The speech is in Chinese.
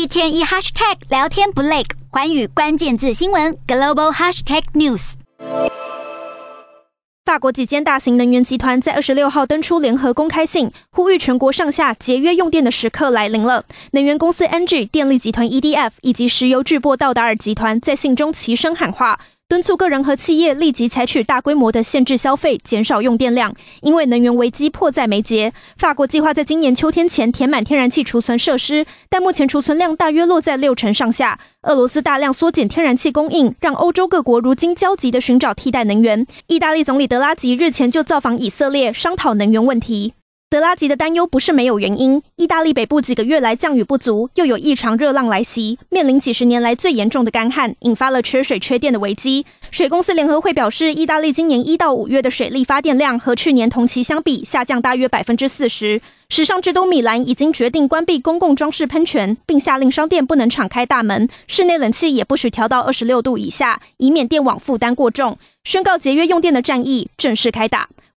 一天一 hashtag 聊天不累，环宇关键字新闻 global hashtag news。法国几间大型能源集团在二十六号登出联合公开信，呼吁全国上下节约用电的时刻来临了。能源公司 NG、电力集团 EDF 以及石油巨擘道达尔集团在信中齐声喊话。敦促个人和企业立即采取大规模的限制消费，减少用电量，因为能源危机迫在眉睫。法国计划在今年秋天前填满天然气储存设施，但目前储存量大约落在六成上下。俄罗斯大量缩减天然气供应，让欧洲各国如今焦急地寻找替代能源。意大利总理德拉吉日前就造访以色列，商讨能源问题。德拉吉的担忧不是没有原因。意大利北部几个月来降雨不足，又有异常热浪来袭，面临几十年来最严重的干旱，引发了缺水缺电的危机。水公司联合会表示，意大利今年一到五月的水力发电量和去年同期相比下降大约百分之四十。时尚之都米兰已经决定关闭公共装饰喷泉，并下令商店不能敞开大门，室内冷气也不许调到二十六度以下，以免电网负担过重。宣告节约用电的战役正式开打。